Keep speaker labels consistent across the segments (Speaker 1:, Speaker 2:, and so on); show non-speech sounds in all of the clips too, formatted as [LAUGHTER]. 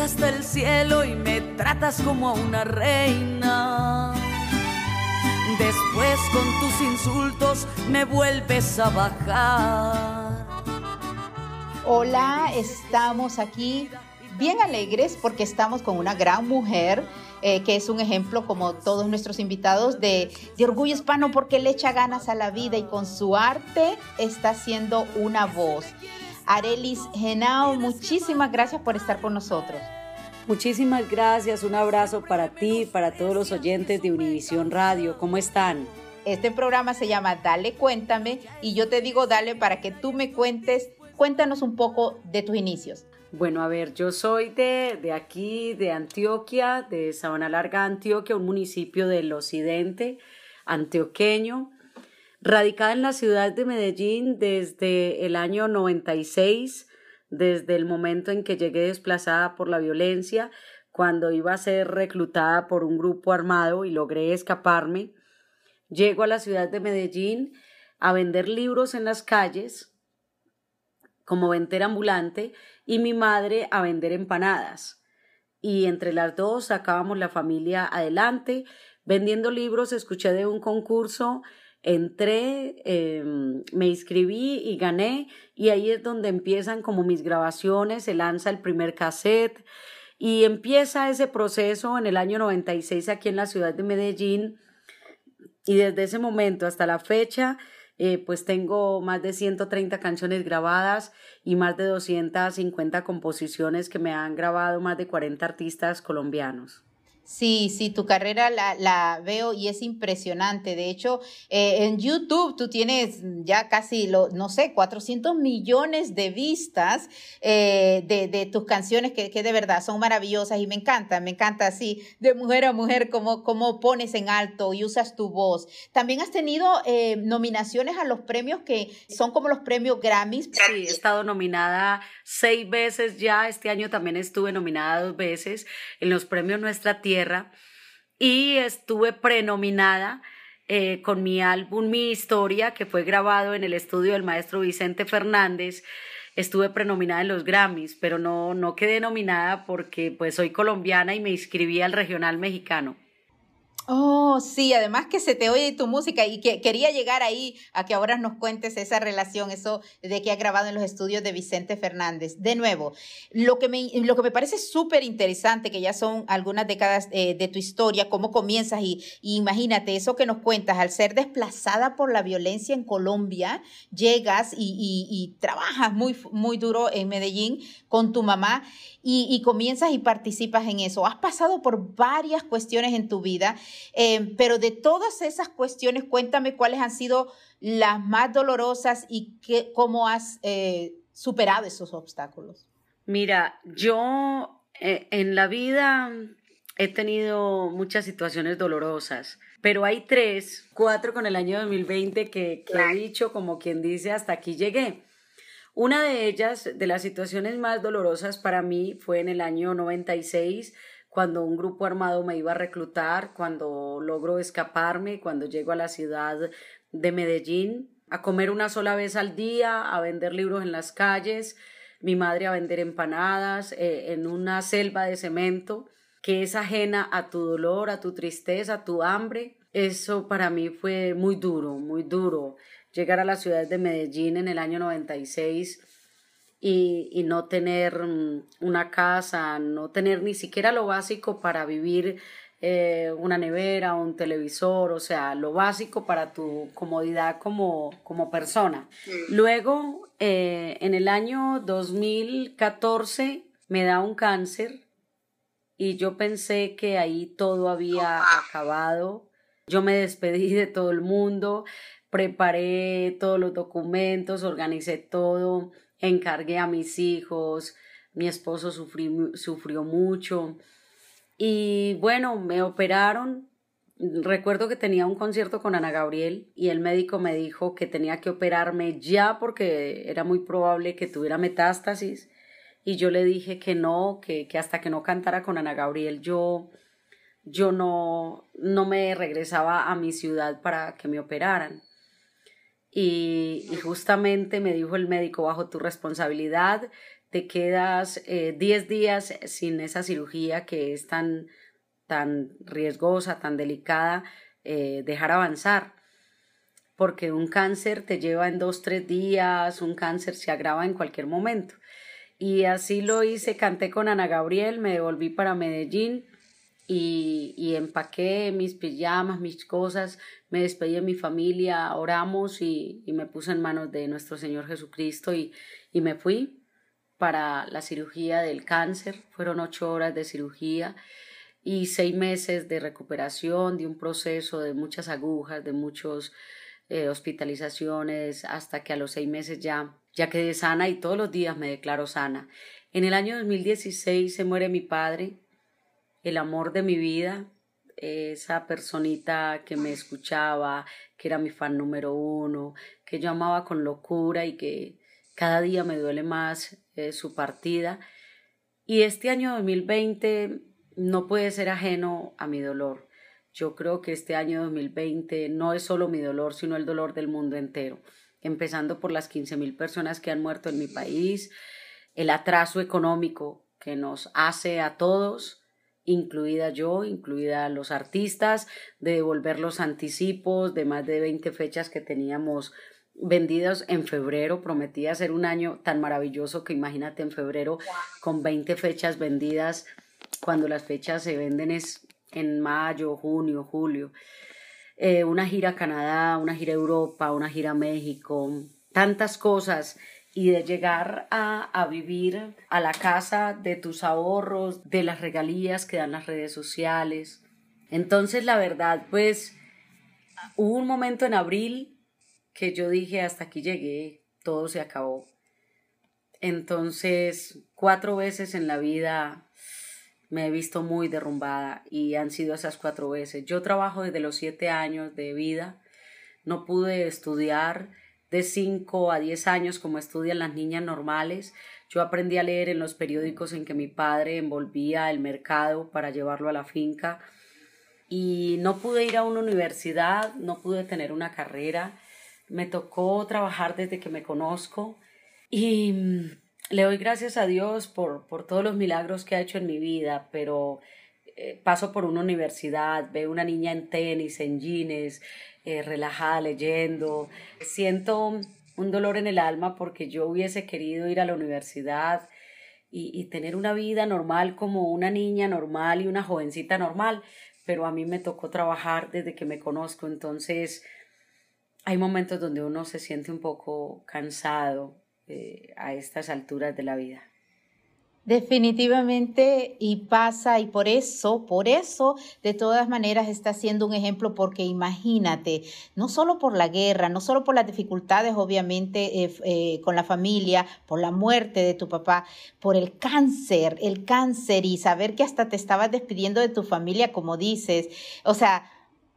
Speaker 1: hasta el cielo y me tratas como a una reina. Después con tus insultos me vuelves a bajar.
Speaker 2: Hola, estamos aquí bien alegres porque estamos con una gran mujer eh, que es un ejemplo, como todos nuestros invitados, de, de, orgullo hispano porque le echa ganas a la vida y con su arte está haciendo una voz. Arelis Genao, muchísimas gracias por estar con nosotros.
Speaker 3: Muchísimas gracias, un abrazo para ti, para todos los oyentes de Univisión Radio. ¿Cómo están?
Speaker 2: Este programa se llama Dale Cuéntame y yo te digo dale para que tú me cuentes, cuéntanos un poco de tus inicios.
Speaker 3: Bueno, a ver, yo soy de, de aquí, de Antioquia, de Sabana Larga, Antioquia, un municipio del occidente antioqueño, radicada en la ciudad de Medellín desde el año 96, desde el momento en que llegué desplazada por la violencia, cuando iba a ser reclutada por un grupo armado y logré escaparme. Llego a la ciudad de Medellín a vender libros en las calles como ventera ambulante y mi madre a vender empanadas. Y entre las dos sacábamos la familia adelante. Vendiendo libros escuché de un concurso, entré, em, me inscribí y gané y ahí es donde empiezan como mis grabaciones, se lanza el primer cassette y empieza ese proceso en el año 96 aquí en la ciudad de Medellín y desde ese momento hasta la fecha eh, pues tengo más de 130 canciones grabadas y más de 250 composiciones que me han grabado más de 40 artistas colombianos.
Speaker 2: Sí, sí, tu carrera la, la, veo y es impresionante. De hecho, eh, en YouTube tú tienes ya casi, lo, no sé, 400 millones de vistas eh, de, de, tus canciones que, que, de verdad son maravillosas y me encanta, me encanta así, de mujer a mujer, como, como pones en alto y usas tu voz. También has tenido eh, nominaciones a los premios que son como los premios Grammys.
Speaker 3: Sí, he estado nominada seis veces ya. Este año también estuve nominada dos veces en los premios Nuestra Tierra y estuve prenominada eh, con mi álbum Mi Historia, que fue grabado en el estudio del maestro Vicente Fernández. Estuve prenominada en los Grammys, pero no, no quedé nominada porque pues soy colombiana y me inscribí al regional mexicano.
Speaker 2: Oh, sí, además que se te oye tu música y que quería llegar ahí a que ahora nos cuentes esa relación, eso de que ha grabado en los estudios de Vicente Fernández. De nuevo, lo que me, lo que me parece súper interesante, que ya son algunas décadas eh, de tu historia, cómo comienzas y, y, imagínate eso que nos cuentas, al ser desplazada por la violencia en Colombia, llegas y, y, y trabajas muy, muy duro en Medellín con tu mamá y, y, comienzas y participas en eso. Has pasado por varias cuestiones en tu vida, eh, pero de todas esas cuestiones, cuéntame cuáles han sido las más dolorosas y qué, cómo has eh, superado esos obstáculos.
Speaker 3: Mira, yo eh, en la vida he tenido muchas situaciones dolorosas, pero hay tres, cuatro con el año 2020 que, que he dicho como quien dice hasta aquí llegué. Una de ellas, de las situaciones más dolorosas para mí, fue en el año 96, cuando un grupo armado me iba a reclutar, cuando logro escaparme, cuando llego a la ciudad de Medellín, a comer una sola vez al día, a vender libros en las calles, mi madre a vender empanadas, eh, en una selva de cemento que es ajena a tu dolor, a tu tristeza, a tu hambre. Eso para mí fue muy duro, muy duro llegar a la ciudad de Medellín en el año 96 y, y no tener mm, una casa, no tener ni siquiera lo básico para vivir eh, una nevera, un televisor, o sea, lo básico para tu comodidad como, como persona. Luego, eh, en el año 2014, me da un cáncer y yo pensé que ahí todo había acabado. Yo me despedí de todo el mundo, preparé todos los documentos, organicé todo, encargué a mis hijos, mi esposo sufrió mucho y bueno, me operaron. Recuerdo que tenía un concierto con Ana Gabriel y el médico me dijo que tenía que operarme ya porque era muy probable que tuviera metástasis y yo le dije que no, que, que hasta que no cantara con Ana Gabriel yo, yo no, no me regresaba a mi ciudad para que me operaran. Y, justamente me dijo el médico, bajo tu responsabilidad, te quedas 10 eh, días sin esa cirugía que es tan, tan riesgosa, tan delicada, eh, dejar avanzar. Porque un cáncer te lleva en dos, tres días, un cáncer se agrava en cualquier momento. Y así lo hice, canté con Ana Gabriel, me devolví para Medellín y, empaqué mis pijamas, mis cosas, me despedí de mi familia, oramos y, me puse en manos de nuestro Señor Jesucristo y, y me fui para la cirugía del cáncer. Fueron ocho horas de cirugía y seis meses de recuperación, de un proceso de muchas agujas, de muchas eh, hospitalizaciones, hasta que a los seis meses ya, ya quedé sana y todos los días me declaro sana. En el año 2016 se muere mi padre, el amor de mi vida, esa personita que me escuchaba, que era mi fan número uno, que yo amaba con locura y que cada día me duele más eh, su partida. Y este año 2020 no puede ser ajeno a mi dolor. Yo creo que este año 2020 no es solo mi dolor, sino el dolor del mundo entero, empezando por las 15.000 personas que han muerto en mi país, el atraso económico que nos hace a todos, incluida yo, incluida los artistas, de devolver los anticipos de más de 20 fechas que teníamos vendidas en febrero. Prometía ser un año tan maravilloso que imagínate en febrero con 20 fechas vendidas cuando las fechas se venden es en mayo, junio, julio. Eh, una gira a Canadá, una gira a Europa, una gira a México, tantas cosas y de llegar a, a, vivir a la casa de tus ahorros, de las regalías que dan las redes sociales. Entonces, la verdad, pues hubo un momento en abril que yo dije, hasta aquí llegué, todo se acabó. Entonces, cuatro veces en la vida me he visto muy derrumbada y han sido esas cuatro veces. Yo trabajo desde los siete años de vida, no pude estudiar de cinco a diez años como estudian las niñas normales. Yo aprendí a leer en los periódicos en que mi padre envolvía el mercado para llevarlo a la finca y no pude ir a una universidad, no pude tener una carrera. Me tocó trabajar desde que me conozco y le doy gracias a Dios por, por todos los milagros que ha hecho en mi vida, pero eh, paso por una universidad, veo una niña en tenis, en jeans, eh, relajada leyendo. Siento un dolor en el alma porque yo hubiese querido ir a la universidad y, y tener una vida normal como una niña normal y una jovencita normal, pero a mí me tocó trabajar desde que me conozco, entonces hay momentos donde uno se siente un poco cansado, eh, a estas alturas de la vida.
Speaker 2: Definitivamente y pasa y por eso, por eso de todas maneras está siendo un ejemplo porque imagínate, no solo por la guerra, no solo por las dificultades obviamente eh, eh, con la familia, por la muerte de tu papá, por el cáncer, el cáncer y saber que hasta te estabas despidiendo de tu familia como dices, o sea,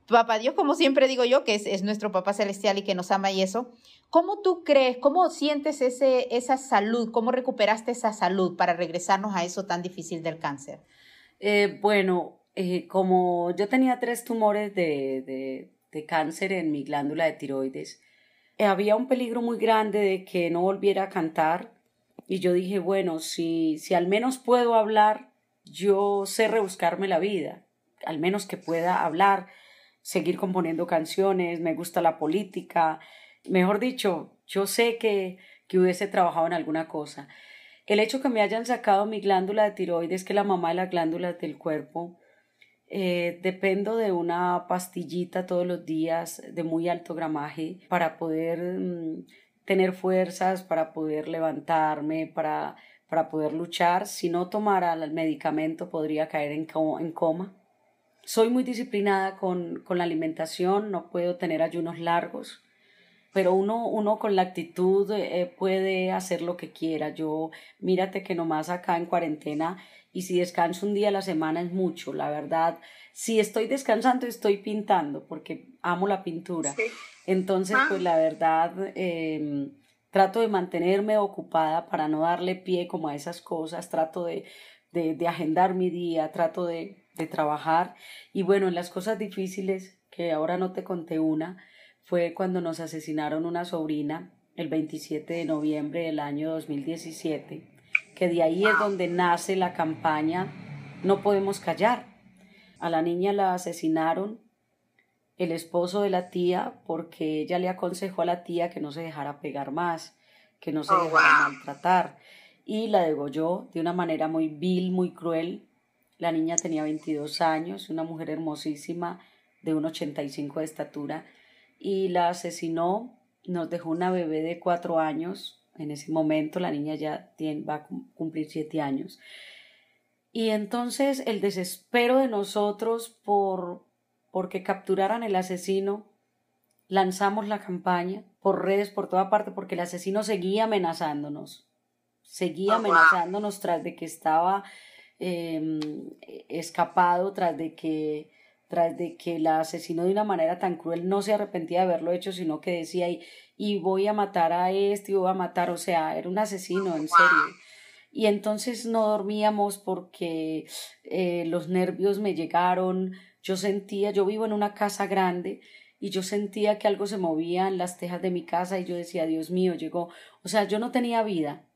Speaker 2: papá Dios como siempre digo yo que es, es nuestro papá celestial y que nos ama y eso, ¿Cómo tú crees, cómo sientes ese, esa salud, cómo recuperaste esa salud para regresarnos a eso tan difícil del cáncer?
Speaker 3: Eh, bueno, eh, como yo tenía tres tumores de, de, de, cáncer en mi glándula de tiroides, eh, había un peligro muy grande de que no volviera a cantar y yo dije, bueno, si, si al menos puedo hablar, yo sé rebuscarme la vida, al menos que pueda hablar, seguir componiendo canciones, me gusta la política, mejor dicho, yo sé que, que hubiese trabajado en alguna cosa. El hecho que me hayan sacado mi glándula de tiroides, que es la mamá de las glándulas del cuerpo, eh, dependo de una pastillita todos los días de muy alto gramaje para poder mm, tener fuerzas, para poder levantarme, para, para poder luchar. Si no tomara el medicamento podría caer en, en coma. Soy muy disciplinada con, con la alimentación, no puedo tener ayunos largos pero uno, uno con la actitud eh, puede hacer lo que quiera. Yo, mírate que nomás acá en cuarentena y si descanso un día a la semana es mucho, la verdad. Si estoy descansando, estoy pintando porque amo la pintura. Entonces, pues ah. la verdad, em, trato de mantenerme ocupada para no darle pie como a esas cosas, trato de, de, de agendar mi día, trato de, de trabajar. Y bueno, en las cosas difíciles, que ahora no te conté una, fue cuando nos asesinaron una sobrina el 27 de noviembre del año 2017. que de ahí es donde nace la campaña No podemos callar. A la niña la asesinaron el esposo de la tía porque ella le aconsejó a la tía que no se dejara pegar más, que no se oh, dejara maltratar y la degolló de una manera muy vil, muy cruel. La niña tenía 22 años, una mujer hermosísima de 1,85 de estatura y la asesinó, nos dejó una bebé de 4 años, en ese momento la niña ya tiene, va a cumplir 7 años. Y entonces el desespero de nosotros por porque capturaran el asesino, lanzamos la campaña por redes por toda parte porque el asesino seguía amenazándonos, seguía amenazándonos tras de que estaba em, escapado, tras de que tras de que la asesinó de una manera tan cruel, no se arrepentía de haberlo hecho, sino que decía y, y voy a matar a este y voy a matar, o sea, era un asesino, en serio. Y entonces no dormíamos porque eh, los nervios me llegaron, yo sentía, yo vivo en una casa grande y yo sentía que algo se movía en las tejas de mi casa y yo decía, Dios mío, llegó, o sea, yo no tenía vida.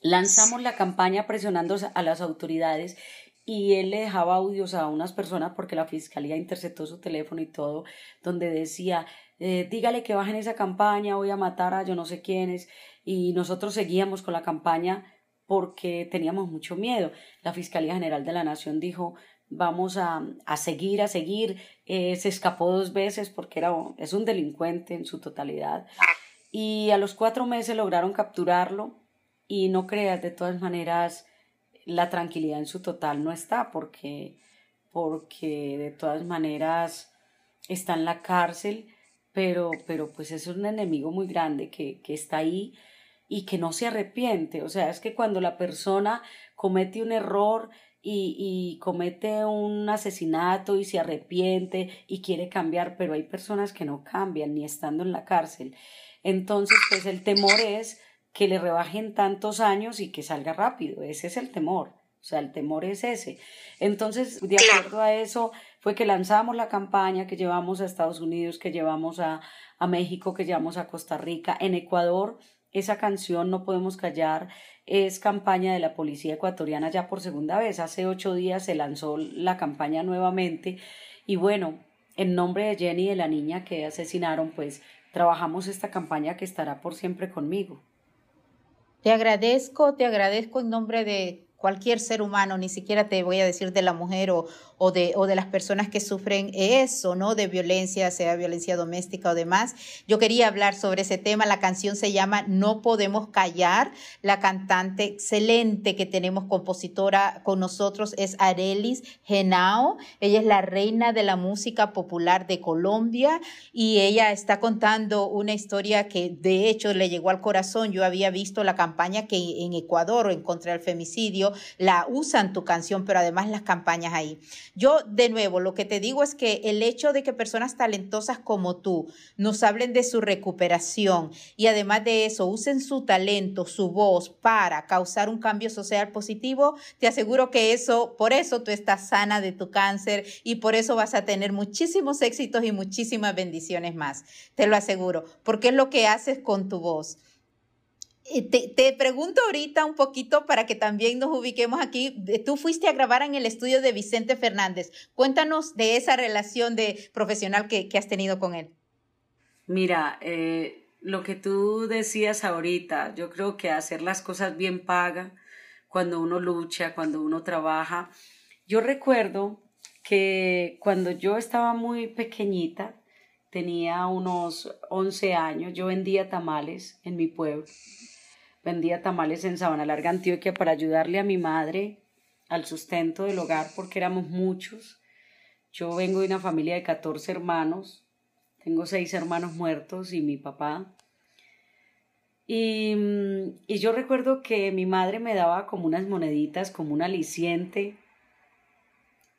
Speaker 3: Lanzamos la campaña presionando a las autoridades y él le dejaba audios a unas personas porque la fiscalía interceptó su teléfono y todo, donde decía, eh, dígale que bajen esa campaña, voy a matar a yo no sé quiénes. Y nosotros seguíamos con la campaña porque teníamos mucho miedo. La Fiscalía General de la Nación dijo, vamos a, a seguir, a seguir. Eh, se escapó dos veces porque era, es un delincuente en su totalidad. Y a los cuatro meses lograron capturarlo y no creas, de todas maneras, la tranquilidad en su total no está porque, porque de todas maneras está en la cárcel, pero, pero pues es un enemigo muy grande que, que está ahí y que no se arrepiente. O sea, es que cuando la persona comete un error, y, comete un asesinato y se arrepiente y quiere cambiar, pero hay personas que no cambian ni estando en la cárcel. Entonces, pues el temor es que le rebajen tantos años y que salga rápido. Ese es el temor. O sea, el temor es ese. Entonces, de acuerdo a eso, fue que lanzamos la campaña que llevamos a Estados Unidos, que llevamos a, a México, que llevamos a Costa Rica, en Ecuador. Esa canción No Podemos Callar es campaña de la policía ecuatoriana ya por segunda vez. Hace ocho días se lanzó la campaña nuevamente y bueno, en nombre de Jenny y de la niña que asesinaron, pues trabajamos esta campaña que estará por siempre conmigo.
Speaker 2: Te agradezco, te agradezco en nombre de cualquier ser humano, ni siquiera te voy a decir de la mujer o, o de, o de las personas que sufren eso, ¿no? De violencia, sea violencia doméstica o demás. Yo quería hablar sobre ese tema. La canción se llama No Podemos Callar. La cantante excelente que tenemos, compositora con nosotros, es Arelis Genao. Ella es la reina de la música popular de Colombia y ella está contando una historia que de hecho le llegó al corazón. Yo había visto la campaña que en Ecuador, en contra del femicidio, la usan tu canción, pero además las campañas ahí. Yo, de nuevo, lo que te digo es que el hecho de que personas talentosas como tú nos hablen de su recuperación y además de eso usen su talento, su voz para causar un cambio social positivo, te aseguro que eso, por eso tú estás sana de tu cáncer y por eso vas a tener muchísimos éxitos y muchísimas bendiciones más. Te lo aseguro, porque es lo que haces con tu voz. Te, te, pregunto ahorita un poquito para que también nos ubiquemos aquí. Tú fuiste a grabar en el estudio de Vicente Fernández. Cuéntanos de esa relación de profesional que, que has tenido con él.
Speaker 3: Mira, eh, lo que tú decías ahorita, yo creo que hacer las cosas bien paga cuando uno lucha, cuando uno trabaja. Yo recuerdo que cuando yo estaba muy pequeñita, tenía unos 11 años, yo vendía tamales en mi pueblo vendía tamales en Sabana Larga, Antioquia, para ayudarle a mi madre al sustento del hogar, porque éramos muchos. Yo vengo de una familia de 14 hermanos, tengo seis hermanos muertos y mi papá. Y, y, yo recuerdo que mi madre me daba como unas moneditas, como un aliciente,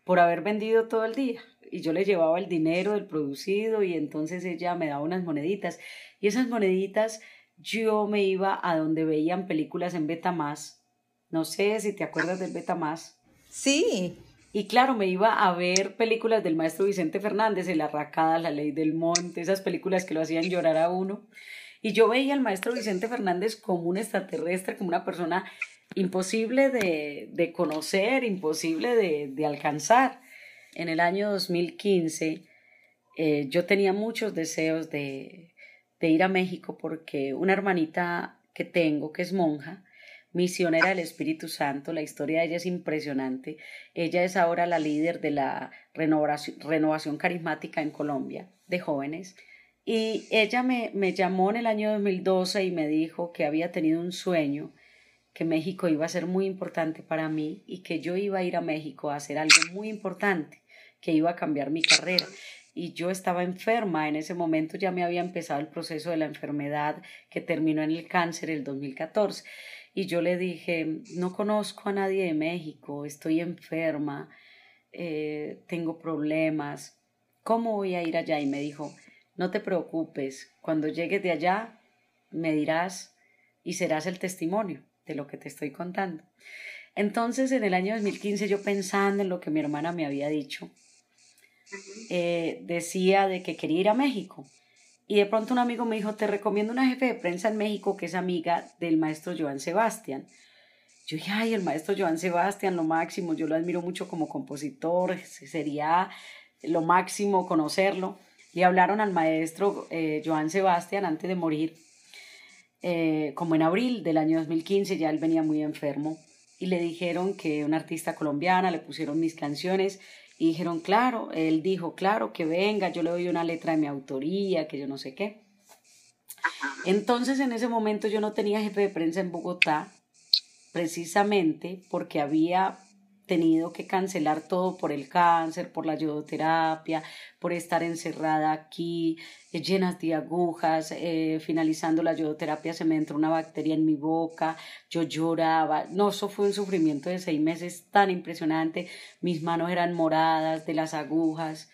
Speaker 3: por haber vendido todo el día. Y yo le llevaba el dinero del producido y entonces ella me daba unas moneditas. Y esas moneditas yo me iba a donde veían películas en Betamax. No sé si te acuerdas del Betamax.
Speaker 2: Sí.
Speaker 3: Y claro, me iba a ver películas del maestro Vicente Fernández, El Arracada, La Ley del Monte, esas películas que lo hacían llorar a uno. Y yo veía al maestro Vicente Fernández como un extraterrestre, como una persona imposible de, conocer, imposible de, alcanzar. En el año 2015 eh, yo tenía muchos deseos de, de ir a México porque una hermanita que tengo, que es monja, misionera del Espíritu Santo. La historia de ella es impresionante. Ella es ahora la líder de la renovación, renovación carismática en Colombia de jóvenes. Y ella me, me llamó en el año 2012 y me dijo que había tenido un sueño, que México iba a ser muy importante para mí y que yo iba a ir a México a hacer algo muy importante, que iba a cambiar mi carrera y yo estaba enferma. En ese momento ya me había empezado el proceso de la enfermedad que terminó en el cáncer el 2014. Y yo le dije, no conozco a nadie de México, estoy enferma, eh, tengo problemas, ¿cómo voy a ir allá? Y me dijo, no te preocupes, cuando llegues de allá me dirás y serás el testimonio de lo que te estoy contando. Entonces, en el año 2015, yo pensando en lo que mi hermana me había dicho, eh, decía de que quería ir a México. Y de pronto un amigo me dijo, te recomiendo una jefe de prensa en México que es amiga del maestro Joan Sebastián. Yo dije, ay, el maestro Joan Sebastián, lo máximo, yo lo admiro mucho como compositor, sería lo máximo conocerlo. Le hablaron al maestro eh, Joan Sebastián antes de morir, eh, como en abril del año 2015, ya él venía muy enfermo, y le dijeron que una artista colombiana, le pusieron mis canciones y dijeron, claro, él dijo, claro, que venga, yo le doy una letra de mi autoría, que yo no sé qué. Entonces en ese momento yo no tenía jefe de prensa en Bogotá, precisamente porque había tenido que cancelar todo por el cáncer, por la yodoterapia, por estar encerrada aquí, eh, llenas de agujas, eh, finalizando la yodoterapia se me entró una bacteria en mi boca, yo lloraba, no, eso fue un sufrimiento de seis meses tan impresionante, mis manos eran moradas de las agujas,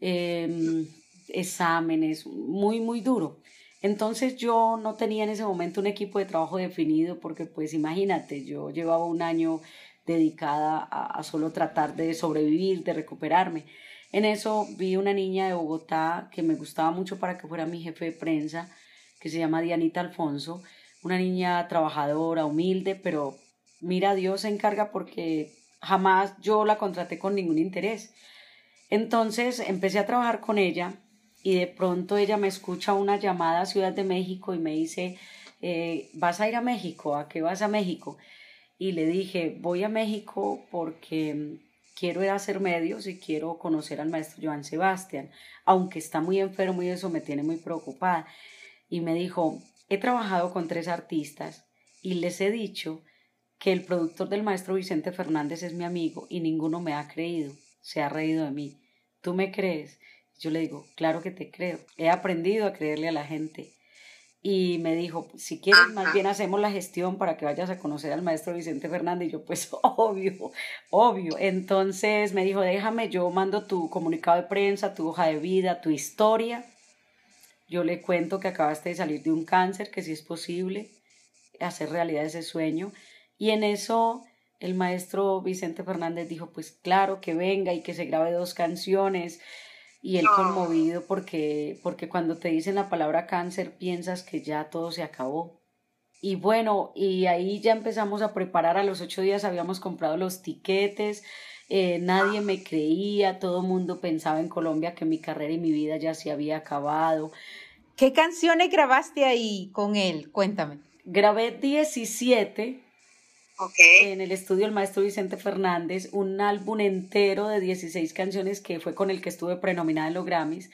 Speaker 3: em, exámenes, muy, muy duro. Entonces yo no tenía en ese momento un equipo de trabajo definido porque pues imagínate, yo llevaba un año dedicada a, solo tratar de sobrevivir, de recuperarme. En eso vi una niña de Bogotá que me gustaba mucho para que fuera mi jefe de prensa, que se llama Dianita Alfonso, una niña trabajadora, humilde, pero mira, Dios se encarga porque jamás yo la contraté con ningún interés. Entonces empecé a trabajar con ella y de pronto ella me escucha una llamada a Ciudad de México y me dice, eh, ¿vas a ir a México? ¿A qué vas a México? Y le dije, voy a México porque quiero ir a hacer medios y quiero conocer al maestro Joan Sebastián, aunque está muy enfermo y eso me tiene muy preocupada. Y me dijo, he trabajado con tres artistas y les he dicho que el productor del maestro Vicente Fernández es mi amigo y ninguno me ha creído, se ha reído de mí. ¿Tú me crees? Yo le digo, claro que te creo. He aprendido a creerle a la gente y me dijo, si quieres, más bien hacemos la gestión para que vayas a conocer al maestro Vicente Fernández. Y yo, pues, [LAUGHS] obvio, obvio. Entonces me dijo, déjame, yo mando tu comunicado de prensa, tu hoja de vida, tu historia. Yo le cuento que acabaste de salir de un cáncer, que si es posible hacer realidad ese sueño. Y en eso el maestro Vicente Fernández dijo, pues claro, que venga y que se grabe dos canciones y él conmovido porque, porque cuando te dicen la palabra cáncer piensas que ya todo se acabó. Y bueno, y ahí ya empezamos a preparar, a los ocho días habíamos comprado los tiquetes, eh, nadie me creía, todo el mundo pensaba en Colombia que mi carrera y mi vida ya se había acabado.
Speaker 2: ¿Qué canciones grabaste ahí con él? Cuéntame.
Speaker 3: Grabé 17 en el estudio el maestro Vicente Fernández, un álbum entero de 16 canciones que fue con el que estuve prenominada en los Grammys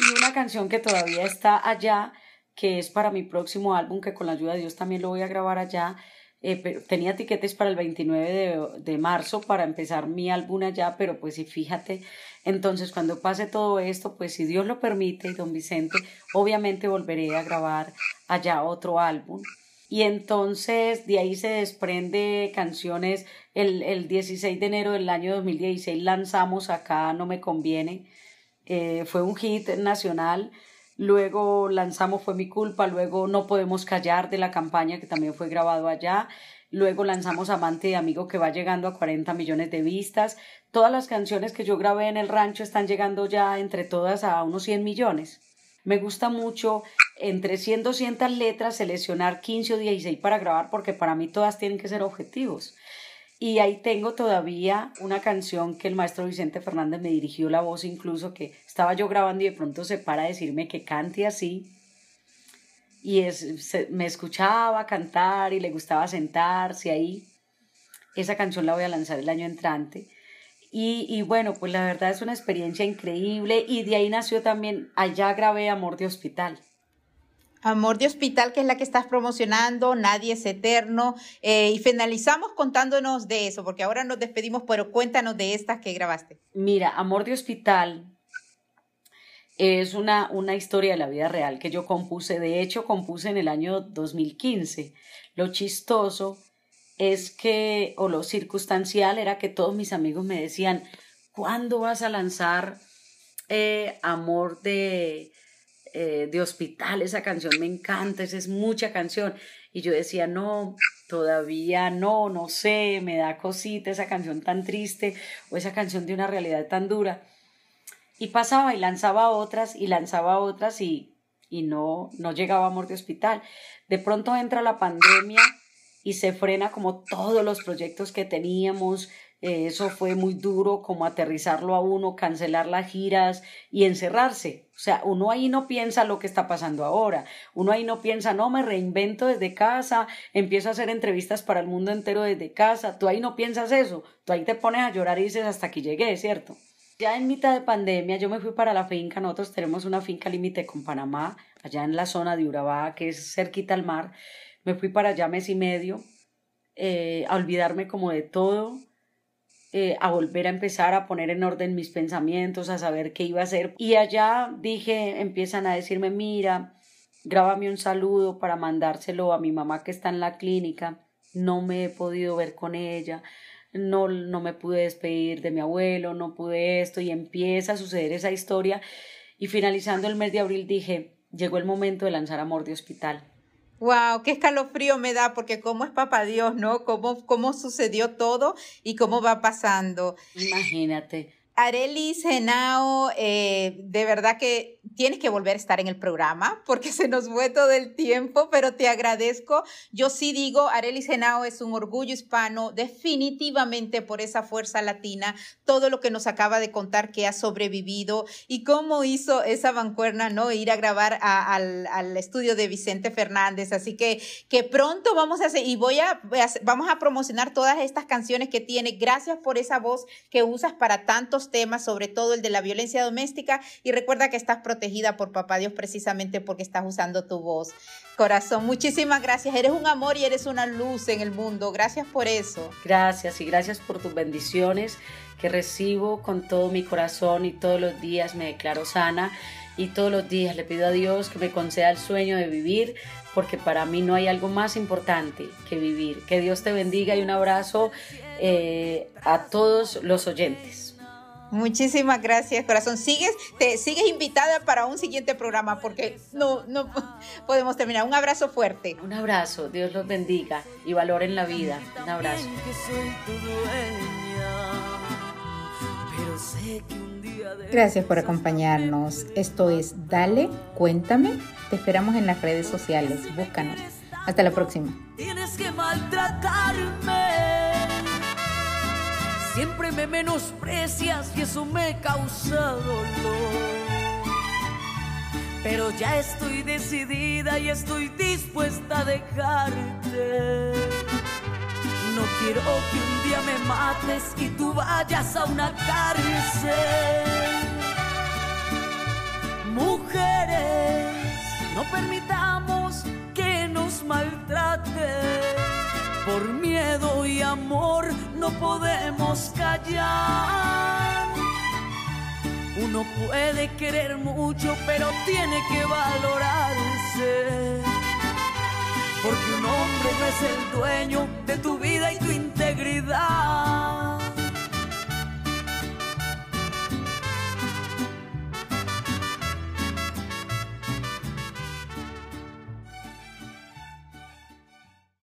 Speaker 3: y una canción que todavía está allá, que es para mi próximo álbum, que con la ayuda de Dios también lo voy a grabar allá. Eh, pero tenía tiquetes para el 29 de, de, marzo para empezar mi álbum allá, pero pues sí, fíjate, entonces cuando pase todo esto, pues si Dios lo permite y don Vicente, obviamente volveré a grabar allá otro álbum y entonces de ahí se desprende canciones. El, el 16 de enero del año 2016 lanzamos acá No Me Conviene. Eh, fue un hit nacional. Luego lanzamos Fue mi culpa. Luego No Podemos Callar de la campaña que también fue grabado allá. Luego lanzamos Amante y Amigo que va llegando a 40 millones de vistas. Todas las canciones que yo grabé en el rancho están llegando ya entre todas a unos 100 millones. Me gusta mucho entre 100, 200 letras seleccionar 15 o 16 para grabar porque para mí todas tienen que ser objetivos. Y ahí tengo todavía una canción que el maestro Vicente Fernández me dirigió la voz incluso, que estaba yo grabando y de pronto se para a decirme que cante así. Y es, me escuchaba cantar y le gustaba sentarse ahí. Esa canción la voy a lanzar el año entrante. Y, y, bueno, pues la verdad es una experiencia increíble y de ahí nació también, allá grabé Amor de Hospital.
Speaker 2: Amor de Hospital, que es la que estás promocionando, Nadie es Eterno. Eh, y finalizamos contándonos de eso, porque ahora nos despedimos, pero cuéntanos de estas que grabaste.
Speaker 3: Mira, Amor de Hospital es una, una historia de la vida real que yo compuse. De hecho, compuse en el año 2015. Lo chistoso es que, o lo circunstancial, era que todos mis amigos me decían, ¿cuándo vas a lanzar eh, Amor de eh, de hospital, esa canción me encanta, esa es mucha canción. Y yo decía, no, todavía no, no sé, me da cosita esa canción tan triste o esa canción de una realidad tan dura. Y pasaba y lanzaba otras y lanzaba otras y, y no, no llegaba Amor de Hospital. De pronto entra la pandemia y se frena como todos los proyectos que teníamos, eso fue muy duro como aterrizarlo a uno, cancelar las giras y encerrarse. O sea, uno ahí no piensa lo que está pasando ahora. Uno ahí no piensa, no, me reinvento desde casa, empiezo a hacer entrevistas para el mundo entero desde casa. Tú ahí no piensas eso. Tú ahí te pones a llorar y dices, hasta aquí llegué, ¿cierto? Ya en mitad de pandemia yo me fui para la finca. Nosotros tenemos una finca límite con Panamá, allá en la zona de Urabá, que es cerquita al mar. Me fui para allá mes y medio eh, a olvidarme como de todo eh, a volver a empezar a poner en orden mis pensamientos, a saber qué iba a hacer. Y allá dije, empiezan a decirme, mira, grábame un saludo para mandárselo a mi mamá que está en la clínica. No me he podido ver con ella, no, no me pude despedir de mi abuelo, no pude esto y empieza a suceder esa historia. Y finalizando el mes de abril dije, llegó el momento de lanzar Amor de Hospital.
Speaker 2: Wow, qué escalofrío me da, porque cómo es papá Dios, ¿no? Cómo, cómo sucedió todo y cómo va pasando.
Speaker 3: Imagínate.
Speaker 2: Arelis Genao, eh, de verdad que tienes que volver a estar en el programa porque [LAUGHS] se nos fue todo el tiempo, pero te agradezco. Yo sí digo, Arelis Genao es un orgullo hispano, definitivamente por esa fuerza latina, todo lo que nos acaba de contar que ha sobrevivido y cómo hizo esa bancuerna, ¿no? Ir a grabar al, al, estudio de Vicente Fernández. Así que, que pronto vamos a hacer, y voy a, vamos a promocionar todas estas canciones que tiene. Gracias por esa voz que usas para tantos temas, sobre todo el de la violencia doméstica, y recuerda que estás protegida por Papá Dios precisamente porque estás usando tu voz. Corazón, muchísimas gracias. Eres un amor y eres una luz en el mundo. Gracias por eso.
Speaker 3: Gracias y gracias por tus bendiciones que recibo con todo mi corazón y todos los días me declaro sana y todos los días le pido a Dios que me conceda el sueño de vivir porque para mí no hay algo más importante que vivir. Que Dios te bendiga y un abrazo eh, a todos los oyentes.
Speaker 2: Muchísimas gracias, corazón. Sigues, te sigues invitada para un siguiente programa porque no, no podemos terminar. Un abrazo fuerte.
Speaker 3: Un abrazo, Dios los bendiga y valoren la vida. Un abrazo.
Speaker 2: Gracias por acompañarnos. Esto es Dale, cuéntame. Te esperamos en las redes sociales. Búscanos. Hasta la próxima. Tienes que maltratarme Siempre me menosprecias y eso me causa dolor. Pero ya estoy decidida y estoy dispuesta a dejarte. No quiero que un día me mates y tú vayas a una cárcel. Mujeres, no permitamos que nos maltraten por miedo y amor no podemos callar. Uno puede querer mucho, pero tiene que valorarse. Porque un hombre no es el dueño de tu vida y tu integridad.